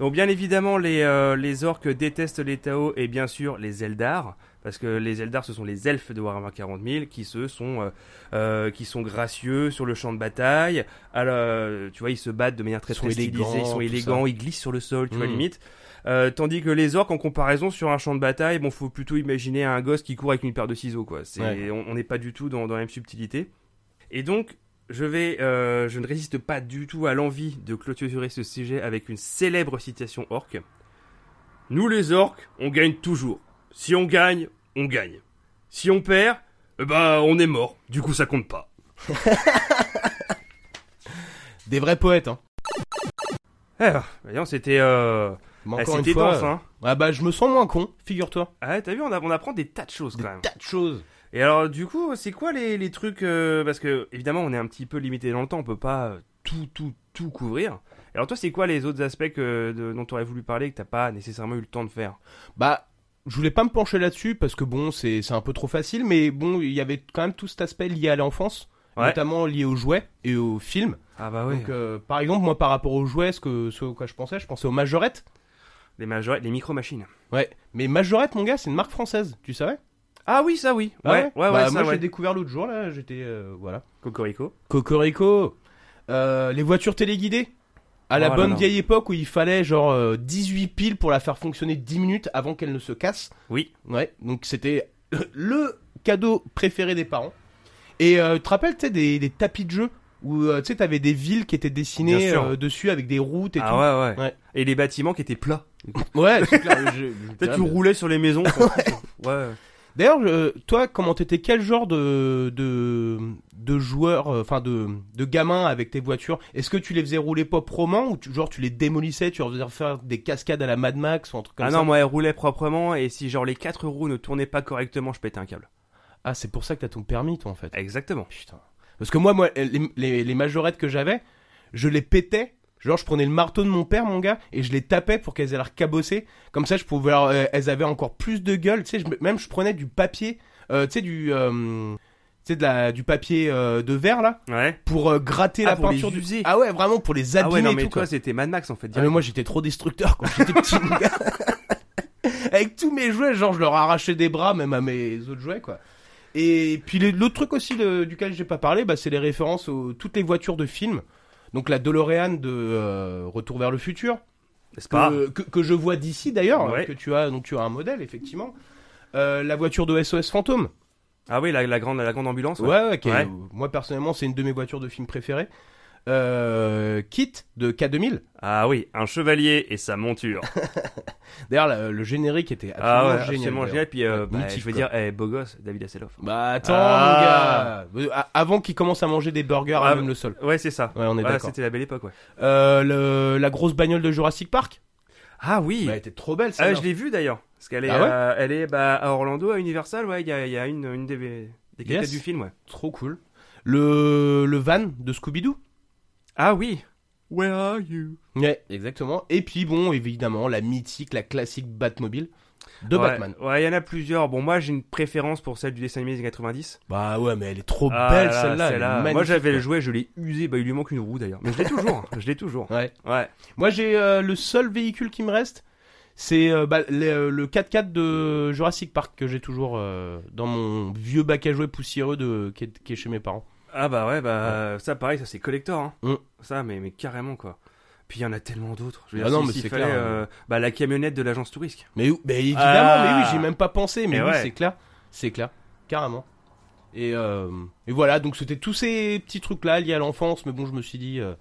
Donc, bien évidemment, les, euh, les orques détestent les Tao et bien sûr les Eldar. Parce que les Eldar, ce sont les elfes de Warhammer 40 000 qui, se sont, euh, euh, qui sont gracieux sur le champ de bataille. Alors, tu vois, ils se battent de manière très, très stylisée, ils sont élégants, ils glissent sur le sol, tu vois, Mm. limite. Euh, tandis que les orques, en comparaison sur un champ de bataille, bon, faut plutôt imaginer un gosse qui court avec une paire de ciseaux, quoi. C'est, Ouais. on n'est pas du tout dans, dans la même subtilité. Et donc, je vais, euh, je ne résiste pas du tout à l'envie de clôturer ce sujet avec une célèbre citation orque. Nous les orques, on gagne toujours. Si on gagne, on gagne. Si on perd, eh ben, on est mort. Du coup, ça compte pas. Des vrais poètes, hein. Alors, voyons, c'était, euh, Mais ah, encore une c'était fois. dense, hein. Ah bah je me sens moins con, figure-toi. Ah, t'as vu, on, a- on apprend des tas de choses Des quand même. tas de choses. Et alors, du coup, c'est quoi les, les trucs euh, Parce que, évidemment, on est un petit peu limité dans le temps, on peut pas euh, tout, tout, tout couvrir. Alors, toi, c'est quoi les autres aspects que, de- dont tu aurais voulu parler que t'as pas nécessairement eu le temps de faire? Bah, je voulais pas me pencher là-dessus parce que bon, c'est un peu trop facile, mais bon, il y avait quand même tout cet aspect lié à l'enfance, Ouais. notamment lié aux jouets et aux films. Ah bah Donc, euh, par exemple, moi, par rapport aux jouets, ce, que, ce à quoi je pensais, je pensais aux majorettes. Les, major- les micro-machines. Ouais, mais majorette, mon gars, c'est une marque française, tu savais? Ah oui, ça oui. Ah Ouais, ouais, ouais, Bah, ça, moi, ouais. j'ai découvert l'autre jour là, j'étais euh, voilà. Cocorico. Cocorico. Euh, les voitures téléguidées? À la Oh là bonne là. vieille époque où il fallait genre euh, 18 piles pour la faire fonctionner 10 minutes avant qu'elle ne se casse. Oui. Ouais, donc c'était le cadeau préféré des parents. Et euh, tu te rappelles, tu sais, des, des tapis de jeu où euh, tu sais, t'avais des villes qui étaient Bien dessinées sûr. euh, dessus avec des routes et Ah tout. ouais, ouais, Ouais. Et les bâtiments qui étaient plats. Ouais, c'est clair. je- je- Peut-être tu roulais sur les maisons. quoi. ouais. D'ailleurs, euh, toi, comment t'étais quel genre de de, de joueur, euh, enfin de de gamin avec tes voitures? Est-ce que tu les faisais rouler proprement ou tu, genre tu les démolissais, tu leur faisais faire des cascades à la Mad Max ou un truc comme Ah ça? non, moi, elle roulait proprement et si genre les quatre roues ne tournaient pas correctement, je pétais un câble. Ah, c'est pour ça que t'as ton permis, toi, en fait. Exactement. Putain. Parce que moi, moi, les, les, les majorettes que j'avais, je les pétais. Genre, je prenais le marteau de mon père, mon gars, et je les tapais pour qu'elles aient l'air cabossées. Comme ça, je pouvais, leur- euh, elles avaient encore plus de gueule. Tu sais, je, me- même je prenais du papier, euh, tu sais, du, euh, tu sais, de la, du papier de verre là, Ouais. pour gratter Ah, la pour peinture du. Ah ouais, vraiment pour les Ah abîmer ouais, non, et mais tout. toi, c'était Mad Max en fait. Ah, mais moi, j'étais trop destructeur quand j'étais petit, mon gars. Avec tous mes jouets, genre, je leur arrachais des bras, même à mes autres jouets, quoi. Et puis l'autre truc aussi le- duquel j'ai pas parlé, bah, c'est les références aux toutes les voitures de films. Donc la DeLorean de euh, Retour vers le futur, N'est-ce pas que, que, que je vois d'ici d'ailleurs, Ouais. que tu as, donc tu as un modèle effectivement. Euh, la voiture de SOS Fantôme. Ah oui, la, la grande, la grande ambulance. Ouais, Ouais. moi personnellement c'est une de mes voitures de film préférées. Euh, Kit de K2000. Ah oui, un chevalier et sa monture. D'ailleurs le générique était absolument ah ouais, génial. absolument génial. Puis euh, bah, Mythique, je veux quoi. dire, eh, beau gosse, David Hasselhoff. Bah attends Ah. mon gars, Euh, avant qu'il commence à manger des burgers Ah, à même le sol. Ouais, c'est ça. Ouais, on est Ouais, d'accord. C'était la belle époque, ouais. Euh, le, la grosse bagnole de Jurassic Park. Ah oui. Bah, elle était trop belle ah, celle je l'ai vue d'ailleurs. Parce qu'elle est, Ah euh, elle est bah, à Orlando, à Universal. Ouais, il y a, il y a une, une des, des Yes. du film, ouais. Trop cool. Le, le van de Scooby-Doo. Ah oui. Where are you? Ouais, exactement. Et puis bon, évidemment, la mythique, la classique Batmobile de ouais, Batman. Ouais, il y en a plusieurs. Bon, moi j'ai une préférence pour celle du dessin animé des années 90. Bah ouais, mais elle est trop Ah belle là, celle-là. Moi j'avais le jouet, je l'ai usé. Bah, il lui manque une roue d'ailleurs. Mais je l'ai toujours. je l'ai toujours. Ouais. Ouais. Moi j'ai euh, le seul véhicule qui me reste, c'est euh, bah, le, le 4x4 de Jurassic Park que j'ai toujours euh, dans mon vieux bac à jouer poussiéreux de, qui, est, qui est chez mes parents. Ah bah ouais, bah ça pareil, ça c'est collector. Hein. Mm. Ça, mais, mais carrément quoi. Puis il y en a tellement d'autres. Je veux Ah dire, non, si- mais c'est fallait, clair, euh, bah, la camionnette de l'agence touriste. Mais, où- mais évidemment, Ah. mais oui, j'ai même pas pensé, mais oui, ouais. c'est clair, c'est clair, carrément. Et, euh, et voilà, donc c'était tous ces petits trucs-là liés à l'enfance, mais bon, je me suis dit, euh,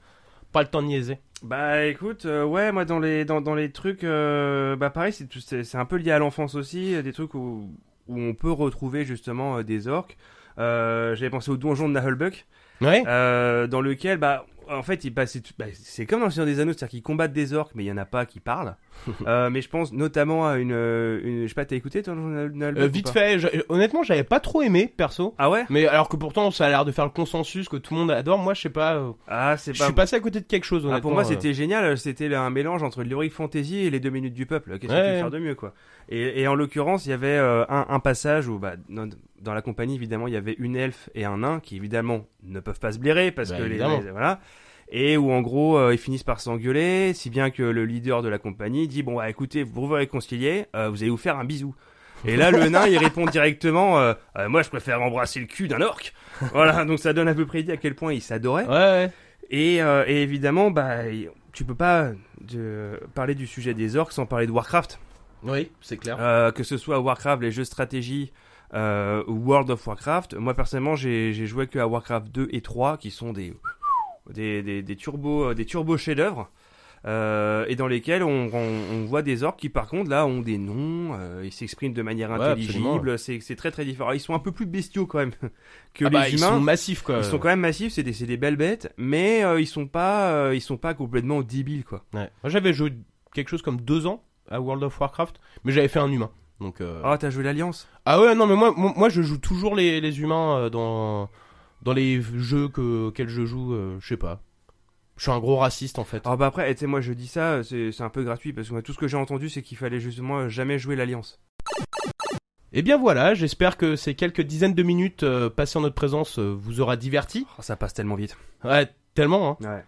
Pas le temps de niaiser. Bah écoute, euh, ouais, moi dans les dans, dans les trucs, euh, bah pareil, c'est c'est c'est un peu lié à l'enfance aussi, euh, des trucs où où on peut retrouver justement des orques. Euh, J'avais pensé au donjon de Nahelbuck, Ouais. euh, dans lequel bah en fait il bah, c'est bah, comme dans le Seigneur des Anneaux, c'est-à-dire qu'ils combattent des orques, mais il y en a pas qui parlent. Euh, mais je pense notamment à une, euh, une je sais pas, t'as écouté toi, Euh, vite fait, je- honnêtement, j'avais pas trop aimé, perso. Ah ouais? Mais alors que pourtant, ça a l'air de faire le consensus que tout le monde adore. Moi, je sais pas. euh, Ah c'est Je pas. suis passé à côté de quelque chose, Ah, honnêtement. pour moi, c'était génial. C'était un mélange entre l'Heroic Fantasy et les deux minutes du peuple. Qu'est-ce que Ouais. tu veux faire de mieux, quoi? Et, et en l'occurrence, il y avait un, un passage où, bah, dans, la compagnie, évidemment, il y avait une elfe et un nain qui, évidemment, ne peuvent pas se blairer parce Bah, que les, les- voilà. Et où, en gros, euh, ils finissent par s'engueuler, si bien que le leader de la compagnie dit bon, bah, écoutez, vous vous réconcilier, euh, vous allez vous faire un bisou. Et là, le nain, il répond directement euh, Euh, Moi, je préfère embrasser le cul d'un orc. voilà, donc ça donne à peu près idée à quel point ils s'adoraient. Ouais, ouais. Et, euh, et évidemment, bah, tu peux pas de, parler du sujet des orques sans parler de Warcraft. Oui, c'est clair. Que ce soit Warcraft, les jeux de stratégie euh, World of Warcraft. Moi, personnellement, j'ai joué que à Warcraft 2 et 3, qui sont des, des, des, des turbos, des turbos chefs-d'œuvre. Euh, et dans lesquels on, on, on voit des orques qui par contre là ont des noms, euh, ils s'expriment de manière intelligible, c'est très très différent. Ils sont un peu plus bestiaux quand même que Ah les bah, ils humains. sont massifs, quoi. Ils sont quand même massifs, c'est des, belles bêtes, mais euh, ils sont pas, euh, ils sont pas complètement débiles quoi. Ouais. Moi, j'avais joué quelque chose comme deux ans à World of Warcraft, mais j'avais fait un humain. Donc. euh, Ah, t'as joué l'Alliance Ah ouais, non, mais moi, je joue toujours les, les humains euh, dans dans les jeux que auxquels je joue. euh, je sais pas. Je suis un gros raciste en fait. Ah bah après, tu sais, moi je dis ça, c'est un peu gratuit parce que moi, tout ce que j'ai entendu, c'est qu'il fallait justement jamais jouer l'Alliance. Et bien voilà, j'espère que ces quelques dizaines de minutes euh, passées en notre présence vous aura diverti. Oh, ça passe tellement vite. Ouais, tellement. Hein. Ouais.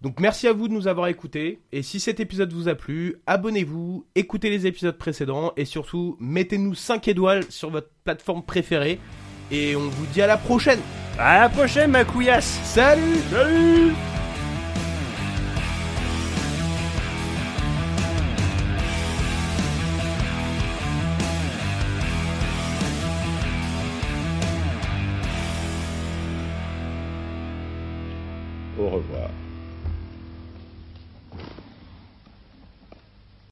Donc merci à vous de nous avoir écoutés. Et si cet épisode vous a plu, abonnez-vous, écoutez les épisodes précédents et surtout mettez-nous 5 étoiles sur votre plateforme préférée. Et on vous dit à la prochaine. À la prochaine, ma couillasse Salut Salut